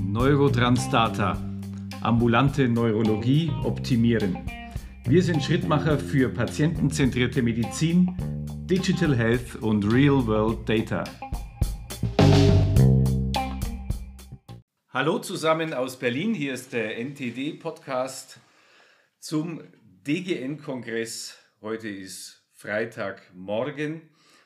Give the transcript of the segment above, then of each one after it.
Neurotransdata. Ambulante Neurologie optimieren. Wir sind Schrittmacher für patientenzentrierte Medizin, Digital Health und Real World Data. Hallo zusammen aus Berlin, hier ist der NTD-Podcast zum DGN-Kongress. Heute ist Freitagmorgen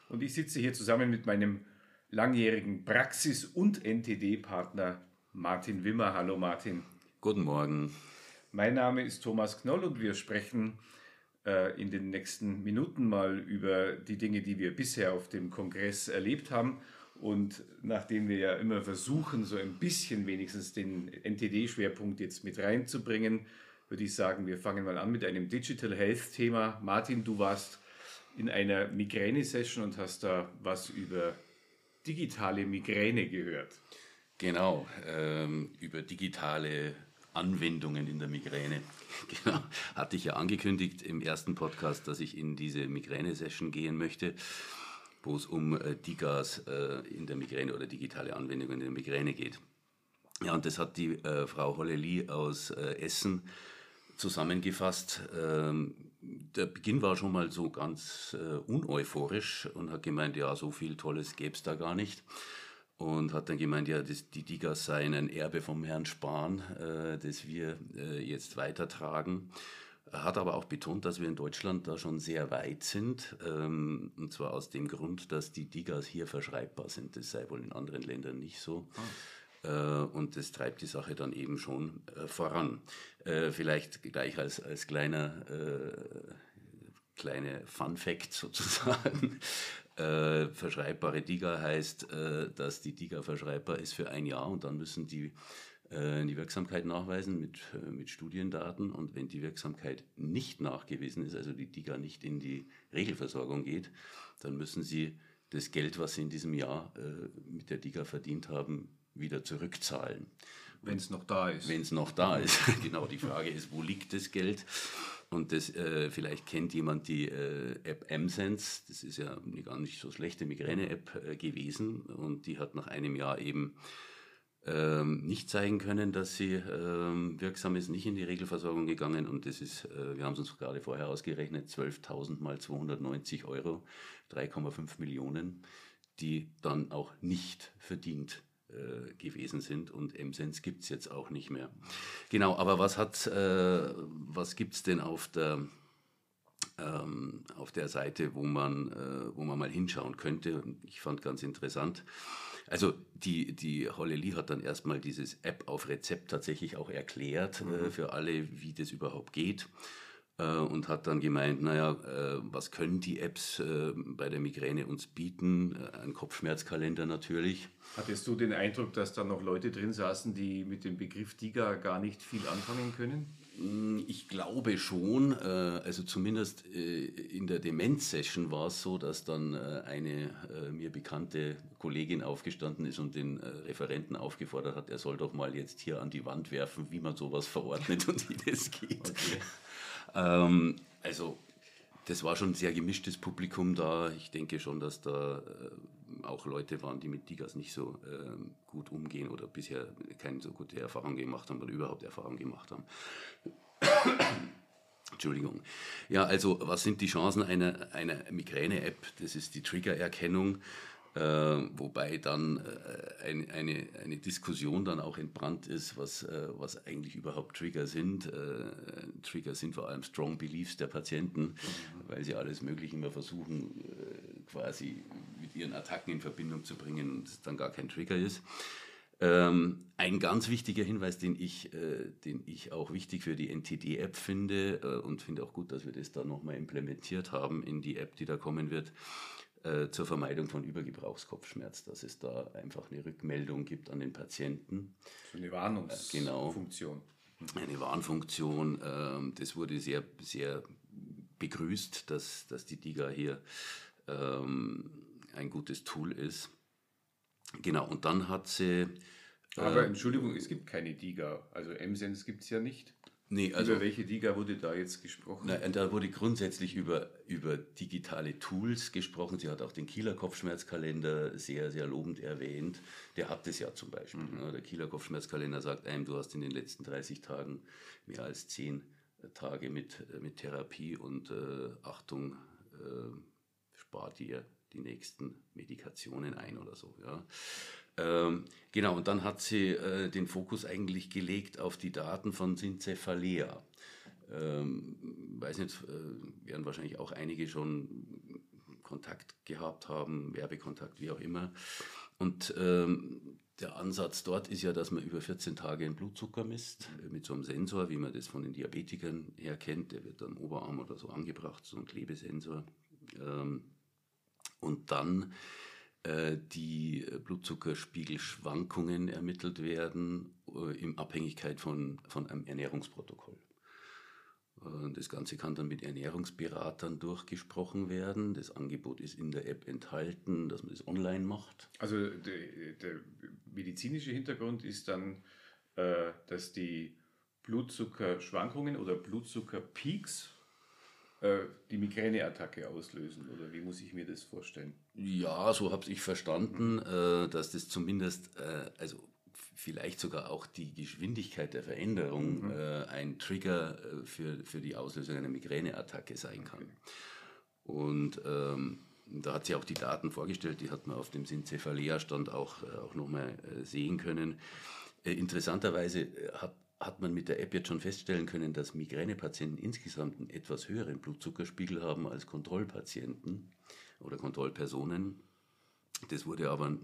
und ich sitze hier zusammen mit meinem langjährigen Praxis- und NTD-Partner Martin Wimmer. Hallo Martin. Guten Morgen. Mein Name ist Thomas Knoll und wir sprechen äh, in den nächsten Minuten mal über die Dinge, die wir bisher auf dem Kongress erlebt haben. Und nachdem wir ja immer versuchen, so ein bisschen wenigstens den NTD-Schwerpunkt jetzt mit reinzubringen, würde ich sagen, wir fangen mal an mit einem Digital Health-Thema. Martin, du warst in einer Migräne-Session und hast da was über digitale Migräne gehört. Genau, ähm, über digitale Anwendungen in der Migräne. Genau, hatte ich ja angekündigt im ersten Podcast, dass ich in diese Migräne-Session gehen möchte, wo es um äh, DIGAS äh, in der Migräne oder digitale Anwendungen in der Migräne geht. Ja, und das hat die äh, Frau Holleli aus äh, Essen zusammengefasst. Ähm, der Beginn war schon mal so ganz äh, uneuphorisch und hat gemeint, ja, so viel Tolles gäbe es da gar nicht und hat dann gemeint, ja, das, die Digas seien ein Erbe vom Herrn Spahn, äh, das wir äh, jetzt weitertragen. Er hat aber auch betont, dass wir in Deutschland da schon sehr weit sind, ähm, und zwar aus dem Grund, dass die Digas hier verschreibbar sind. Das sei wohl in anderen Ländern nicht so. Oh. Äh, und das treibt die Sache dann eben schon äh, voran. Äh, vielleicht gleich als, als kleiner kleine Fun Fact sozusagen. Verschreibbare DIGA heißt, dass die DIGA verschreibbar ist für ein Jahr und dann müssen die die Wirksamkeit nachweisen mit, mit Studiendaten und wenn die Wirksamkeit nicht nachgewiesen ist, also die DIGA nicht in die Regelversorgung geht, dann müssen sie das Geld, was sie in diesem Jahr mit der DIGA verdient haben, wieder zurückzahlen. Wenn es noch da ist. Wenn es noch da ist. genau, die Frage ist, wo liegt das Geld? Und das, äh, vielleicht kennt jemand die äh, App MSense. Das ist ja eine gar nicht so schlechte Migräne-App äh, gewesen. Und die hat nach einem Jahr eben ähm, nicht zeigen können, dass sie ähm, wirksam ist, nicht in die Regelversorgung gegangen. Und das ist, äh, wir haben es uns gerade vorher ausgerechnet, 12.000 mal 290 Euro, 3,5 Millionen, die dann auch nicht verdient äh, gewesen sind und MSense gibt es jetzt auch nicht mehr. Genau, aber was hat, äh, was gibt es denn auf der, ähm, auf der Seite, wo man, äh, wo man mal hinschauen könnte? Ich fand ganz interessant. Also die, die Holleli hat dann erstmal dieses App auf Rezept tatsächlich auch erklärt äh, mhm. für alle, wie das überhaupt geht. Äh, und hat dann gemeint, naja, äh, was können die Apps äh, bei der Migräne uns bieten? Ein Kopfschmerzkalender natürlich. Hattest du den Eindruck, dass da noch Leute drin saßen, die mit dem Begriff DIGA gar nicht viel anfangen können? Mm, ich glaube schon. Also zumindest in der Demenz-Session war es so, dass dann eine mir bekannte Kollegin aufgestanden ist und den Referenten aufgefordert hat, er soll doch mal jetzt hier an die Wand werfen, wie man sowas verordnet und wie das geht. Okay. Ähm, also das war schon ein sehr gemischtes Publikum da. Ich denke schon, dass da äh, auch Leute waren, die mit Digas nicht so äh, gut umgehen oder bisher keine so gute Erfahrung gemacht haben oder überhaupt Erfahrung gemacht haben. Entschuldigung. Ja, also was sind die Chancen einer, einer Migräne-App? Das ist die Triggererkennung. Äh, wobei dann äh, eine, eine, eine Diskussion dann auch entbrannt ist, was, äh, was eigentlich überhaupt Trigger sind. Trigger sind vor allem Strong Beliefs der Patienten, weil sie alles Mögliche immer versuchen, quasi mit ihren Attacken in Verbindung zu bringen und es dann gar kein Trigger ist. Ähm, ein ganz wichtiger Hinweis, den ich, den ich auch wichtig für die NTD-App finde und finde auch gut, dass wir das da nochmal implementiert haben in die App, die da kommen wird, äh, zur Vermeidung von Übergebrauchskopfschmerz, dass es da einfach eine Rückmeldung gibt an den Patienten. So eine Warnungsfunktion. Äh, genau. Eine Warnfunktion. Äh, das wurde sehr, sehr begrüßt, dass, dass die DIGA hier ähm, ein gutes Tool ist. Genau, und dann hat sie. Aber Entschuldigung, es gibt keine DIGA. Also MSense gibt es ja nicht. Nee, also, über welche Liga wurde da jetzt gesprochen? Nein, da wurde grundsätzlich über, über digitale Tools gesprochen. Sie hat auch den Kieler Kopfschmerzkalender sehr, sehr lobend erwähnt. Der hat es ja zum Beispiel. Mhm. Ne? Der Kieler Kopfschmerzkalender sagt einem, du hast in den letzten 30 Tagen mehr als 10 Tage mit, mit Therapie und äh, Achtung, äh, spar dir die nächsten Medikationen ein oder so. Ja. Ähm, genau, und dann hat sie äh, den Fokus eigentlich gelegt auf die Daten von Syncephalea. Ähm, weiß nicht, äh, werden wahrscheinlich auch einige schon Kontakt gehabt haben, Werbekontakt, wie auch immer. Und ähm, der Ansatz dort ist ja, dass man über 14 Tage den Blutzucker misst, äh, mit so einem Sensor, wie man das von den Diabetikern her kennt. Der wird am Oberarm oder so angebracht, so ein Klebesensor. Ähm, und dann die Blutzuckerspiegelschwankungen ermittelt werden äh, in Abhängigkeit von, von einem Ernährungsprotokoll. Äh, das Ganze kann dann mit Ernährungsberatern durchgesprochen werden. Das Angebot ist in der App enthalten, dass man das online macht. Also der, der medizinische Hintergrund ist dann, dass die Blutzuckerschwankungen oder Blutzuckerpeaks äh, die Migräneattacke auslösen oder wie muss ich mir das vorstellen? Ja, so habe ich verstanden, mhm. dass das zumindest, äh, also vielleicht sogar auch die Geschwindigkeit der Veränderung mhm. ein Trigger für, für die Auslösung einer Migräneattacke sein kann. Okay. Und ähm, da hat sie auch die Daten vorgestellt, die hat man auf dem Syncephalea-Stand auch, auch nochmal sehen können. Interessanterweise hat hat man mit der App jetzt schon feststellen können, dass Migränepatienten insgesamt einen etwas höheren Blutzuckerspiegel haben als Kontrollpatienten oder Kontrollpersonen. Das wurde aber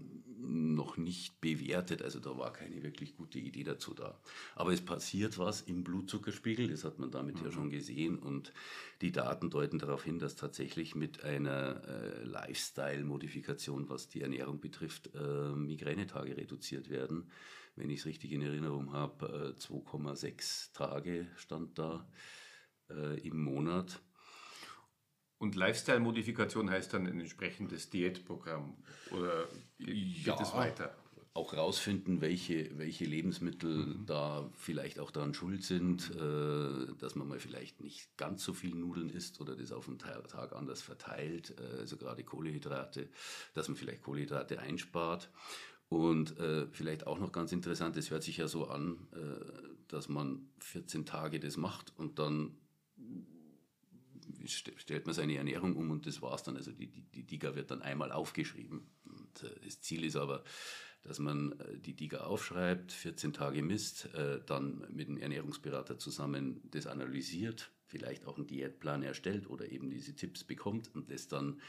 noch nicht bewertet, also da war keine wirklich gute Idee dazu da. Aber es passiert was im Blutzuckerspiegel, das hat man damit mhm. ja schon gesehen und die Daten deuten darauf hin, dass tatsächlich mit einer äh, Lifestyle-Modifikation, was die Ernährung betrifft, äh, Migränetage reduziert werden wenn ich es richtig in Erinnerung habe, 2,6 äh, Tage stand da äh, im Monat. Und Lifestyle-Modifikation heißt dann ein entsprechendes Diätprogramm oder geht ja, es weiter? Auch rausfinden, welche, welche Lebensmittel mhm. da vielleicht auch daran schuld sind, äh, dass man mal vielleicht nicht ganz so viel Nudeln isst oder das auf den Tag anders verteilt, äh, also gerade Kohlehydrate, dass man vielleicht Kohlehydrate einspart und äh, vielleicht auch noch ganz interessant, es hört sich ja so an, äh, dass man 14 Tage das macht und dann stellt man seine Ernährung um und das war's dann. Also die, die, die Diga wird dann einmal aufgeschrieben. Und, äh, das Ziel ist aber, dass man äh, die Diga aufschreibt, 14 Tage misst, äh, dann mit einem Ernährungsberater zusammen das analysiert, vielleicht auch einen Diätplan erstellt oder eben diese Tipps bekommt und das dann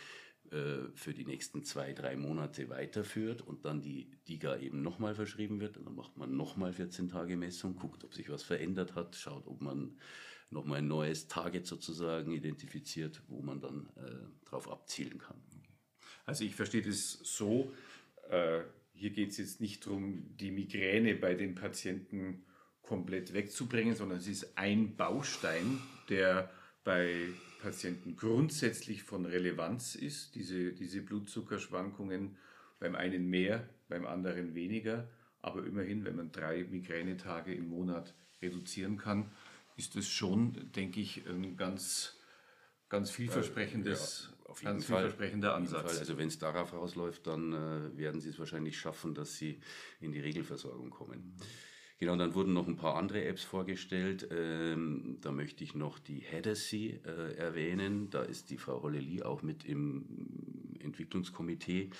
äh, für die nächsten zwei, drei Monate weiterführt und dann die DIGA eben nochmal verschrieben wird. Und dann macht man nochmal 14 Tage Messung, guckt, ob sich was verändert hat, schaut, ob man nochmal ein neues Target sozusagen identifiziert, wo man dann äh, drauf abzielen kann. Also ich verstehe das so, äh, hier geht es jetzt nicht darum, die Migräne bei den Patienten komplett wegzubringen, sondern es ist ein Baustein, der bei Patienten grundsätzlich von Relevanz ist, diese, diese Blutzuckerschwankungen, beim einen mehr, beim anderen weniger. Aber immerhin, wenn man drei Migränetage im Monat reduzieren kann, ist das schon, denke ich, ein ganz, ganz vielversprechendes, ja, auf jeden ganz Fall, vielversprechender Ansatz. Also wenn es darauf rausläuft, dann äh, werden Sie es wahrscheinlich schaffen, dass Sie in die Regelversorgung kommen. Mhm. Genau, dann wurden noch ein paar andere Apps vorgestellt. Ähm, da möchte ich noch die Hedesy äh, erwähnen. Da ist die Frau Holleli auch mit im Entwicklungskomitee.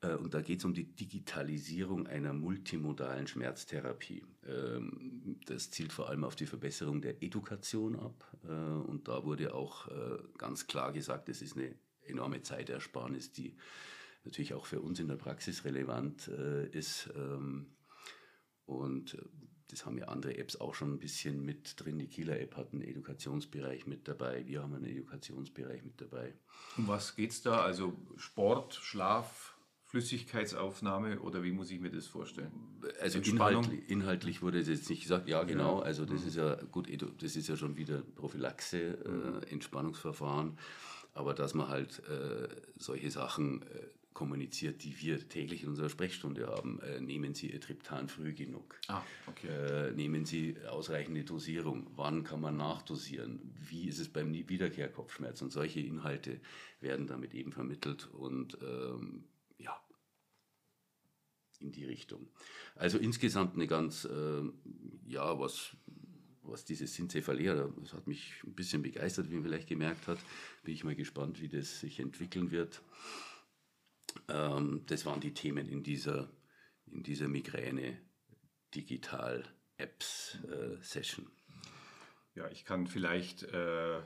Äh, und da geht es um die Digitalisierung einer multimodalen Schmerztherapie. Ähm, das zielt vor allem auf die Verbesserung der Education ab. Äh, und da wurde auch äh, ganz klar gesagt, es ist eine enorme Zeitersparnis, die natürlich auch für uns in der Praxis relevant ist. Ähm, und das haben ja andere Apps auch schon ein bisschen mit drin. Die Kieler App hat einen Edukationsbereich mit dabei, wir haben einen Edukationsbereich mit dabei. Um was geht es da? Also Sport, Schlaf, Flüssigkeitsaufnahme oder wie muss ich mir das vorstellen? Also inhaltlich, inhaltlich, wurde das jetzt nicht gesagt, ja genau, also das mhm. ist ja gut, das ist ja schon wieder Prophylaxe, äh, Entspannungsverfahren. aber dass man halt äh, solche Sachen äh, kommuniziert, die wir täglich in unserer Sprechstunde haben. Äh, nehmen Sie Ihr Triptan früh genug? Ah, okay. Äh, nehmen Sie ausreichende Dosierung? Wann kann man nachdosieren? Wie ist es beim Wiederkehrkopfschmerz? Und solche Inhalte werden damit eben vermittelt und ähm, in die Richtung. Also insgesamt eine ganz, äh, ja, was, was dieses Syncephalia, das hat mich ein bisschen begeistert, wie man vielleicht gemerkt hat. Bin ich mal gespannt, wie das sich entwickeln wird. Ähm, das waren die Themen in dieser, in dieser Migräne Digital Apps äh, Session. Ja, ich kann vielleicht äh,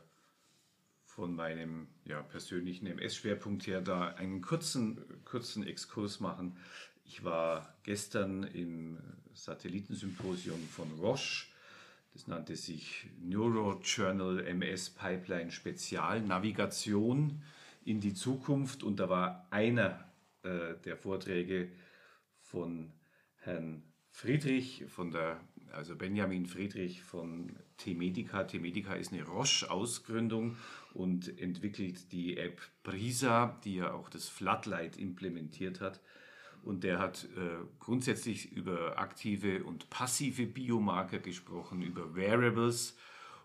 von meinem ja, persönlichen MS-Schwerpunkt her da einen kurzen, kurzen Exkurs machen. Ich war gestern im Satellitensymposium von Roche. Das nannte sich Neurojournal MS Pipeline Spezial Navigation in die Zukunft. Und da war einer äh, der Vorträge von Herrn Friedrich, von der, also Benjamin Friedrich von T-Medica. T-Medica ist eine Roche-Ausgründung und entwickelt die App Brisa, die ja auch das Floodlight implementiert hat. Und der hat äh, grundsätzlich über aktive und passive Biomarker gesprochen, über Variables.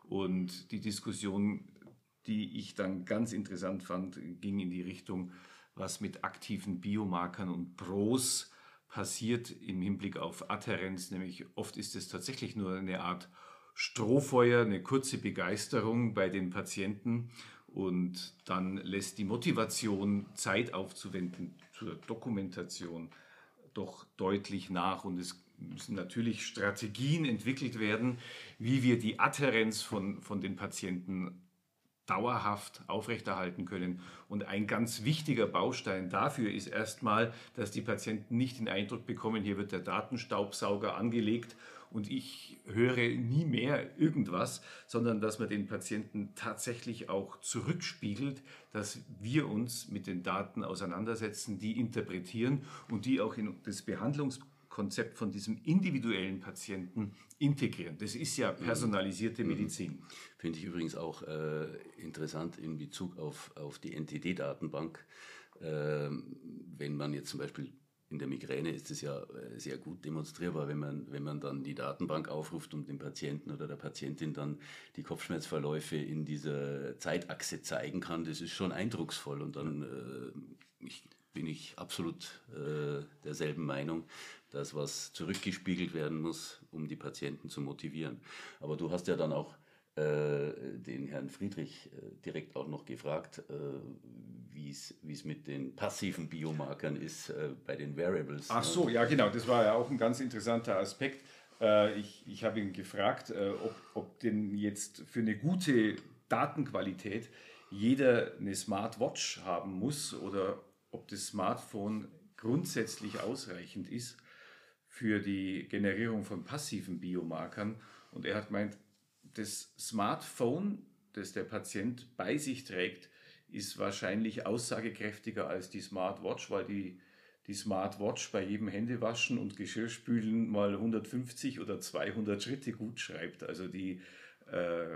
Und die Diskussion, die ich dann ganz interessant fand, ging in die Richtung, was mit aktiven Biomarkern und Pros passiert im Hinblick auf Adherenz. Nämlich oft ist es tatsächlich nur eine Art Strohfeuer, eine kurze Begeisterung bei den Patienten und dann lässt die Motivation, Zeit aufzuwenden zur Dokumentation, doch deutlich nach. Und es müssen natürlich Strategien entwickelt werden, wie wir die Adherenz von, von den Patienten dauerhaft aufrechterhalten können. Und ein ganz wichtiger Baustein dafür ist erstmal, dass die Patienten nicht den Eindruck bekommen, hier wird der Datenstaubsauger angelegt und ich höre nie mehr irgendwas, sondern dass man den Patienten tatsächlich auch zurückspiegelt, dass wir uns mit den Daten auseinandersetzen, die interpretieren und die auch in das Behandlungskonzept von diesem individuellen Patienten integrieren. Das ist ja personalisierte mhm. Medizin. Finde ich übrigens auch äh, interessant in Bezug auf, auf die NTD-Datenbank. Äh, wenn man jetzt zum Beispiel in der Migräne ist es ja äh, sehr gut demonstrierbar, wenn man, wenn man dann die Datenbank aufruft und dem Patienten oder der Patientin dann die Kopfschmerzverläufe in dieser Zeitachse zeigen kann. Das ist schon eindrucksvoll und dann äh, ich, bin ich absolut äh, derselben Meinung, dass was zurückgespiegelt werden muss, um die Patienten zu motivieren. Aber du hast ja dann auch den Herrn Friedrich äh, direkt auch noch gefragt, äh, wie es mit den passiven Biomarkern ist bei den Variables. Ach so, ja genau, das war ja auch ein ganz interessanter Aspekt. ich ich habe ihn gefragt, ob, ob denn jetzt für eine gute Datenqualität jeder eine Smartwatch haben muss oder ob das Smartphone grundsätzlich ausreichend ist für die Generierung von passiven Biomarkern. Und er hat gemeint, das Smartphone, das der Patient bei sich trägt, ist wahrscheinlich aussagekräftiger als die Smartwatch, weil die, die Smartwatch bei jedem Händewaschen und Geschirrspülen mal 150 oder 200 Schritte gut schreibt. Also die, äh,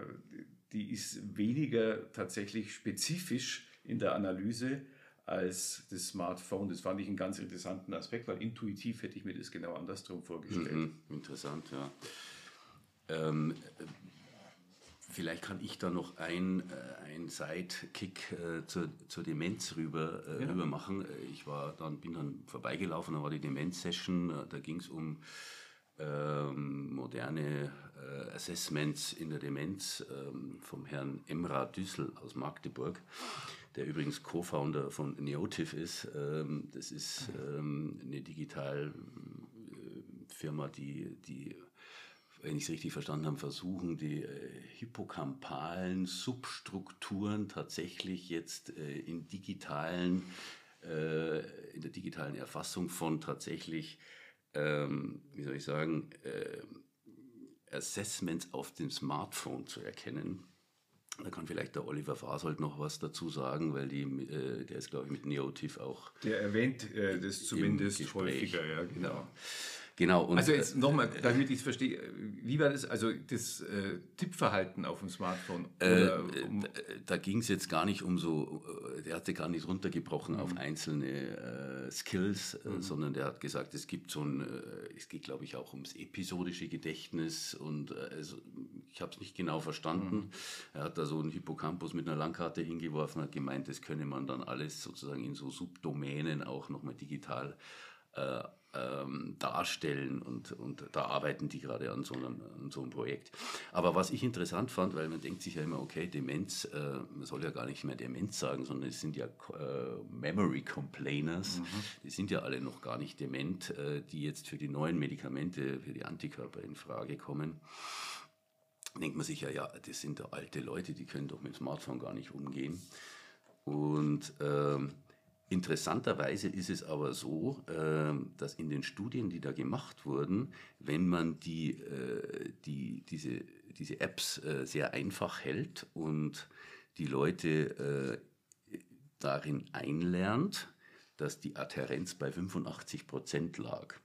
die ist weniger tatsächlich spezifisch in der Analyse als das Smartphone. Das fand ich einen ganz interessanten Aspekt, weil intuitiv hätte ich mir das genau andersrum vorgestellt. Mhm, interessant, ja. Ähm, Vielleicht kann ich da noch ein, äh, ein Sidekick äh, zur, zur Demenz rüber, äh, ja. rüber machen. Ich war dann, bin dann vorbeigelaufen, da war die Demenz-Session, äh, da ging es um ähm, moderne äh, Assessments in der Demenz ähm, vom Herrn Emra Düssel aus Magdeburg, der übrigens Co-Founder von Neotif ist. Ähm, das ist ähm, eine Digitalfirma, die, die wenn ich es richtig verstanden habe, versuchen, die äh, hippocampalen Substrukturen tatsächlich jetzt äh, in digitalen, äh, in der digitalen Erfassung von tatsächlich, ähm, wie soll ich sagen, äh, Assessments auf dem Smartphone zu erkennen. Da kann vielleicht der Oliver Fasold noch was dazu sagen, weil die, äh, der ist, glaube ich, mit Neotif auch. Der erwähnt äh, das zumindest häufiger, ja, genau. Genau. Und, also jetzt nochmal, damit ich es verstehe, wie war das, also das äh, Tippverhalten auf dem Smartphone? Äh, um da ging es jetzt gar nicht um so, äh, der hatte gar nicht runtergebrochen mhm. auf einzelne äh, Skills, äh, mhm. sondern der hat gesagt, es gibt so ein, äh, es geht glaube ich auch ums episodische Gedächtnis und also, ich habe es nicht genau verstanden. Mhm. Er hat da so einen Hippocampus mit einer Langkarte hingeworfen, hat gemeint, das könne man dann alles sozusagen in so Subdomänen auch nochmal digital äh, ähm, darstellen und, und da arbeiten die gerade an so, einem, an so einem Projekt. Aber was ich interessant fand, weil man denkt sich ja immer, okay, Demenz, äh, man soll ja gar nicht mehr Demenz sagen, sondern es sind ja äh, Memory Complainers, mhm. die sind ja alle noch gar nicht dement, äh, die jetzt für die neuen Medikamente, für die Antikörper in Frage kommen. Denkt man sich ja, ja, das sind alte Leute, die können doch mit dem Smartphone gar nicht umgehen. Und ähm, Interessanterweise ist es aber so, ähm, dass in den Studien, die da gemacht wurden, wenn man die, äh, die, diese, diese Apps äh, sehr einfach hält und die Leute äh, darin einlernt, dass die Adhärenz bei 85 Prozent lag.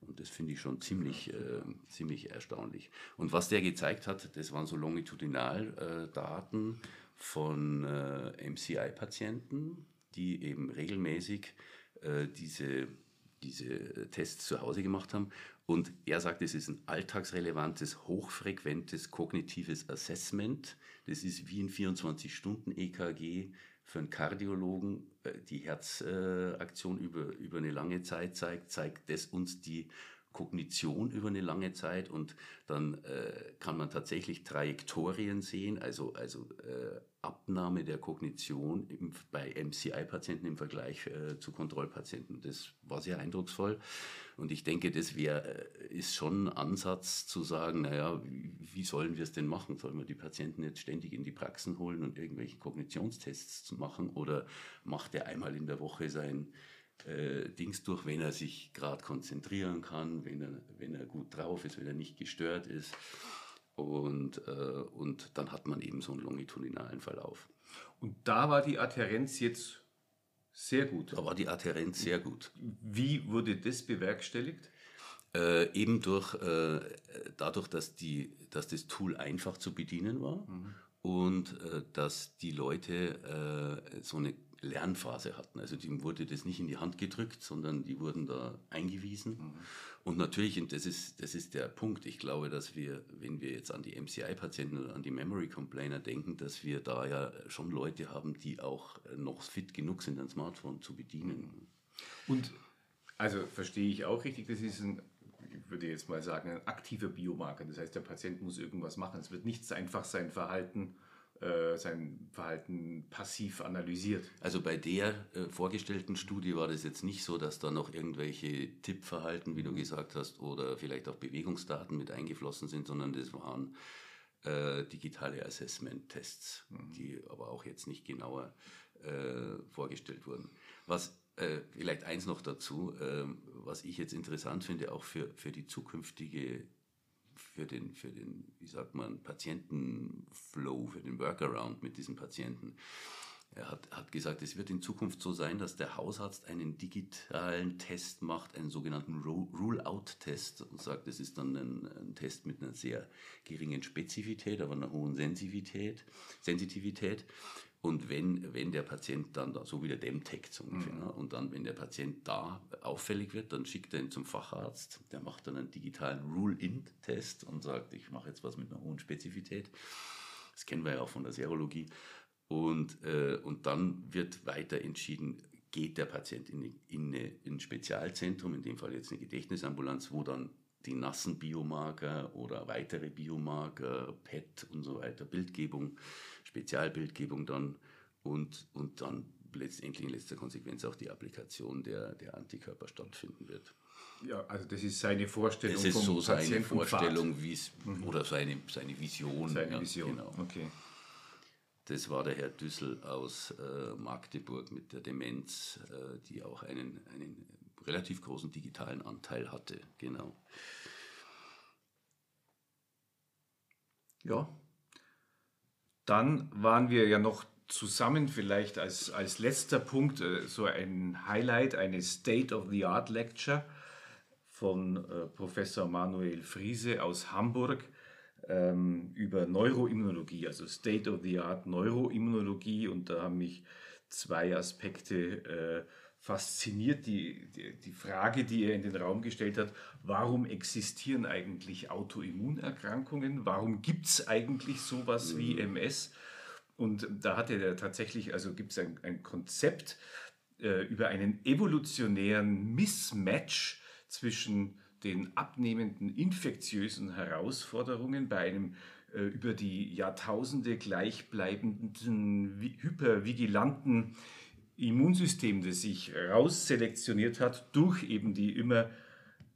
Und das finde ich schon ziemlich, äh, ziemlich erstaunlich. Und was der gezeigt hat, das waren so Longitudinaldaten von äh, MCI-Patienten die eben regelmäßig äh, diese, diese Tests zu Hause gemacht haben. Und er sagt, es ist ein alltagsrelevantes, hochfrequentes kognitives Assessment. Das ist wie ein 24-Stunden-EKG für einen Kardiologen äh, die Herzaktion über, über eine lange Zeit zeigt, zeigt das uns die Kognition über eine lange Zeit und dann äh, kann man tatsächlich Trajektorien sehen, also, also äh, Abnahme der Kognition im, bei MCI-Patienten im Vergleich äh, zu Kontrollpatienten. Das war sehr eindrucksvoll und ich denke, das wär, äh, ist schon ein Ansatz zu sagen, naja, wie, wie sollen wir es denn machen? Sollen wir die Patienten jetzt ständig in die Praxen holen und irgendwelche Kognitionstests machen oder macht er einmal in der Woche sein äh, Dings durch, wenn er sich gerade konzentrieren kann, wenn er, wenn er gut drauf ist, wenn er nicht gestört ist. Und, äh, und dann hat man eben so einen longitudinalen Verlauf. Und da war die Adhärenz jetzt sehr gut. Da war die Adhärenz sehr gut. Wie wurde das bewerkstelligt? Äh, eben durch, äh, dadurch, dass, die, dass das Tool einfach zu bedienen war mhm. und äh, dass die Leute äh, so eine Lernphase hatten. Also dem wurde das nicht in die Hand gedrückt, sondern die wurden da eingewiesen. Mhm. Und natürlich, und das ist, das ist der Punkt, ich glaube, dass wir, wenn wir jetzt an die MCI-Patienten oder an die Memory Complainer denken, dass wir da ja schon Leute haben, die auch noch fit genug sind, ein Smartphone zu bedienen. Und also verstehe ich auch richtig, das ist ein ich würde jetzt mal sagen, ein aktiver Biomarker. Das heißt, der Patient muss irgendwas machen. Es wird nicht einfach sein Verhalten äh, sein Verhalten passiv analysiert. Also bei der äh, vorgestellten Studie war das jetzt nicht so, dass da noch irgendwelche Tippverhalten, wie du mhm. gesagt hast, oder vielleicht auch Bewegungsdaten mit eingeflossen sind, sondern das waren äh, digitale Assessment-Tests, mhm. die aber auch jetzt nicht genauer äh, vorgestellt wurden. Was äh, vielleicht eins noch dazu, ähm, was ich jetzt interessant finde, auch für, für die zukünftige für den, für den, wie sagt man, Patientenflow, für den Workaround mit diesen Patienten. Er hat, hat gesagt, es wird in Zukunft so sein, dass der Hausarzt einen digitalen Test macht, einen sogenannten Rule-out-Test und sagt, es ist dann ein, ein, Test mit einer sehr geringen Spezifität, aber einer hohen Sensitivität. Sensitivität. Und wenn, wenn der Patient dann, da, so wie der Dem-Text ungefähr, mhm. ne? und dann, wenn der Patient da auffällig wird, dann schickt er ihn zum Facharzt, der macht dann einen digitalen Rule-In-Test und sagt, ich mache jetzt was mit einer hohen Spezifität. Das kennen wir ja auch von der Serologie. Und, äh, und dann wird weiter entschieden, geht der Patient in, in, eine, in ein Spezialzentrum, in dem Fall jetzt eine Gedächtnisambulanz, wo dann die nassen Biomarker oder weitere Biomarker, PET und so weiter, Bildgebung Spezialbildgebung dann und, und dann letztendlich in letzter Konsequenz auch die Applikation der, der Antikörper stattfinden wird. Ja, also das ist seine Vorstellung. Das ist so seine Vorstellung, wie es mhm. oder seine, seine Vision. Seine ja, Vision, genau. okay. Das war der Herr Düssel aus äh, Magdeburg mit der Demenz, äh, die auch einen, einen relativ großen digitalen Anteil hatte. Genau. Ja, Dann waren wir ja noch zusammen vielleicht als, als letzter Punkt äh, so ein Highlight, eine State of the Art Lecture von äh, Professor Manuel Friese aus Hamburg ähm, über Neuroimmunologie, also State of the Art Neuroimmunologie. Und da haben mich zwei Aspekte äh, fasziniert. Die, die, die, Frage, die er in den Raum gestellt hat, warum existieren eigentlich Autoimmunerkrankungen? Warum gibt es eigentlich sowas wie MS? Mhm. Und da hatte er tatsächlich, also gibt es ein, ein Konzept äh, über einen evolutionären Mismatch zwischen den abnehmenden infektiösen Herausforderungen bei einem äh, über die Jahrtausende gleichbleibenden, hypervigilanten Immunsystem, das sich rausselektioniert hat durch eben die immer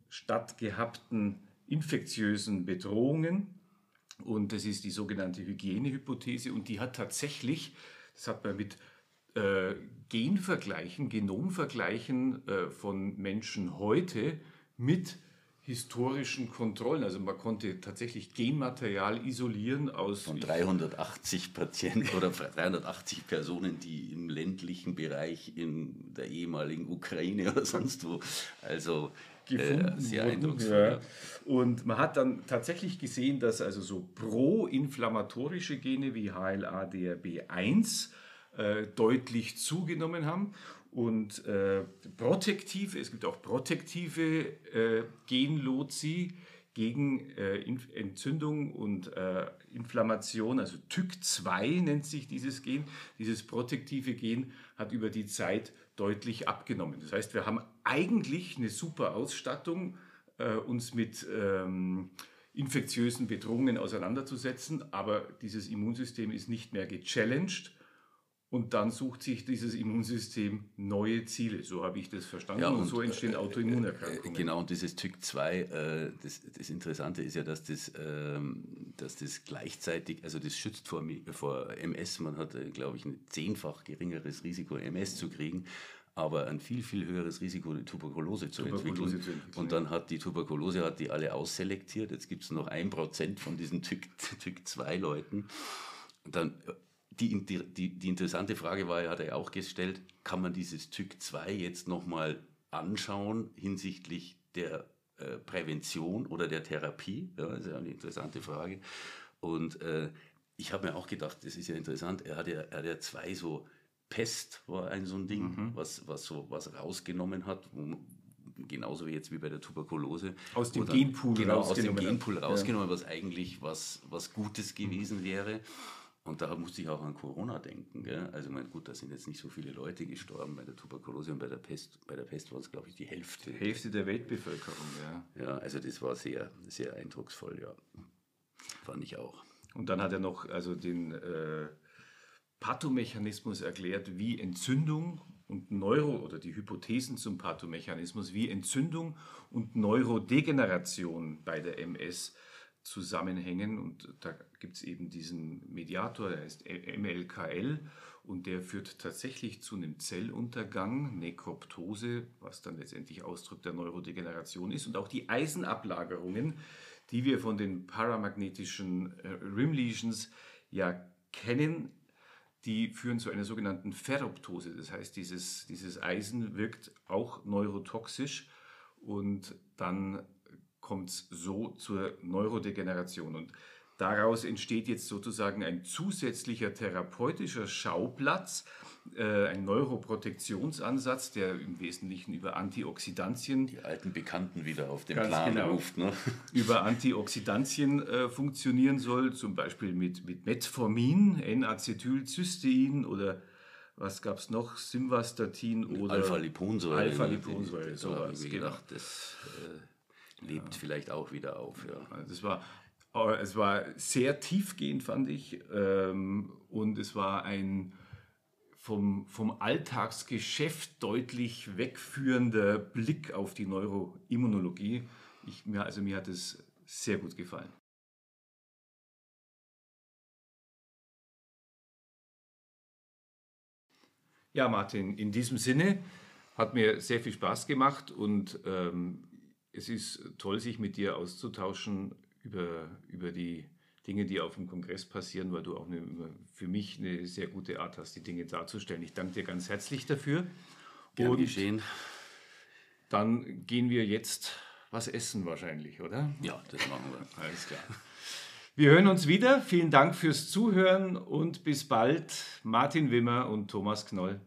stattgehabten infektiösen Bedrohungen. Und das ist die sogenannte Hygienehypothese. Und die hat tatsächlich, das hat man mit äh, Genvergleichen, Genomvergleichen äh, von Menschen heute mit historischen Kontrollen. Also man konnte tatsächlich Genmaterial isolieren aus... Von 380 Patienten oder 380 Personen, die im ländlichen Bereich in der ehemaligen Ukraine oder sonst wo, also äh, sehr eindrucksvoll. Ja. Und man hat dann tatsächlich gesehen, dass also so pro-inflammatorische Gene wie HLA-DRB1 äh, deutlich zugenommen haben und äh, protektive, es gibt auch protektive äh, Genlotsi gegen äh, Entzündung und äh, Inflammation, also TYK2 nennt sich dieses Gen. Dieses protektive Gen hat über die Zeit deutlich abgenommen. Das heißt, wir haben eigentlich eine super Ausstattung, äh, uns mit ähm, infektiösen Bedrohungen auseinanderzusetzen, aber dieses Immunsystem ist nicht mehr gechallenged und dann sucht sich dieses Immunsystem neue Ziele. So habe ich das verstanden. Ja, und, und, so entstehen äh, Autoimmunerkrankungen. Genau, und dieses TYK2, äh, das, das, Interessante ist ja, dass das, ähm, dass das gleichzeitig, also das schützt vor, vor MS. Man hat, äh, glaube ich, ein zehnfach geringeres Risiko, MS zu kriegen aber ein viel, viel höheres Risiko, die Tuberkulose zu, Tuberkulose entwickeln. zu entwickeln. Und dann hat die Tuberkulose hat die alle ausselektiert. Jetzt gibt es noch ein Prozent von diesen TYK2-Leuten. Dann die, die, die interessante Frage war, hat er auch gestellt, kann man dieses TÜC 2 jetzt nochmal anschauen hinsichtlich der äh, Prävention oder der Therapie? Ja, das ist ja eine interessante Frage. Und äh, ich habe mir auch gedacht, das ist ja interessant, er hat ja, er hat ja zwei so, Pest war ein so ein Ding, mhm. was, was so was rausgenommen hat, genauso wie jetzt wie bei der Tuberkulose. Aus dem Genpool genau, aus dem Genpool rausgenommen, ja. was eigentlich was, was Gutes gewesen wäre. Und da musste ich auch an Corona denken. Gell? Also, mein, gut, da sind jetzt nicht so viele Leute gestorben bei der Tuberkulose und bei der Pest. Bei der Pest war es, glaube ich, die Hälfte. Die Hälfte der Weltbevölkerung, ja. Ja, also das war sehr, sehr eindrucksvoll, ja. Fand ich auch. Und dann hat er noch also den äh, Pathomechanismus erklärt, wie Entzündung und Neuro oder die Hypothesen zum Pathomechanismus, wie Entzündung und Neurodegeneration bei der MS zusammenhängen. Und da gibt es eben diesen Mediator, der heißt MLKL und der führt tatsächlich zu einem Zelluntergang, Nekroptose, was dann letztendlich Ausdruck der Neurodegeneration ist. Und auch die Eisenablagerungen, die wir von den paramagnetischen äh, Rim Lesions ja kennen, die führen zu einer sogenannten Ferroptose. Das heißt, dieses, dieses Eisen wirkt auch neurotoxisch und dann kommt es so zur Neurodegeneration. Und daraus entsteht jetzt sozusagen ein zusätzlicher therapeutischer Schauplatz, äh, ein Neuroprotektionsansatz, der im Wesentlichen über Antioxidantien. Die alten Bekannten wieder auf den Plan genau, ruft. Ne? Über Antioxidantien äh, funktionieren soll, zum Beispiel mit, mit Metformin, N-Acetylcystein oder was gab es noch? Simvastatin oder Alpha-Liponsäure. Alpha-Liponsäure, sowas. Genau. Gedacht, das, äh lebt ja. vielleicht auch wieder auf. Ja. Das war, es war sehr tiefgehend, fand ich. Ähm, und es war ein vom, vom Alltagsgeschäft deutlich wegführender Blick auf die Neuroimmunologie. Ich, mir, also mir hat es sehr gut gefallen. Ja, Martin, in diesem Sinne hat mir sehr viel Spaß gemacht und ähm, es ist toll, sich mit dir auszutauschen über, über die Dinge, die auf dem Kongress passieren, weil du auch eine, für mich eine sehr gute Art hast, die Dinge darzustellen. Ich danke dir ganz herzlich dafür. Gern geschehen. Dann gehen wir jetzt was essen wahrscheinlich, oder? Ja, das machen wir. Alles klar. Wir hören uns wieder. Vielen Dank fürs Zuhören und bis bald. Martin Wimmer und Thomas Knoll.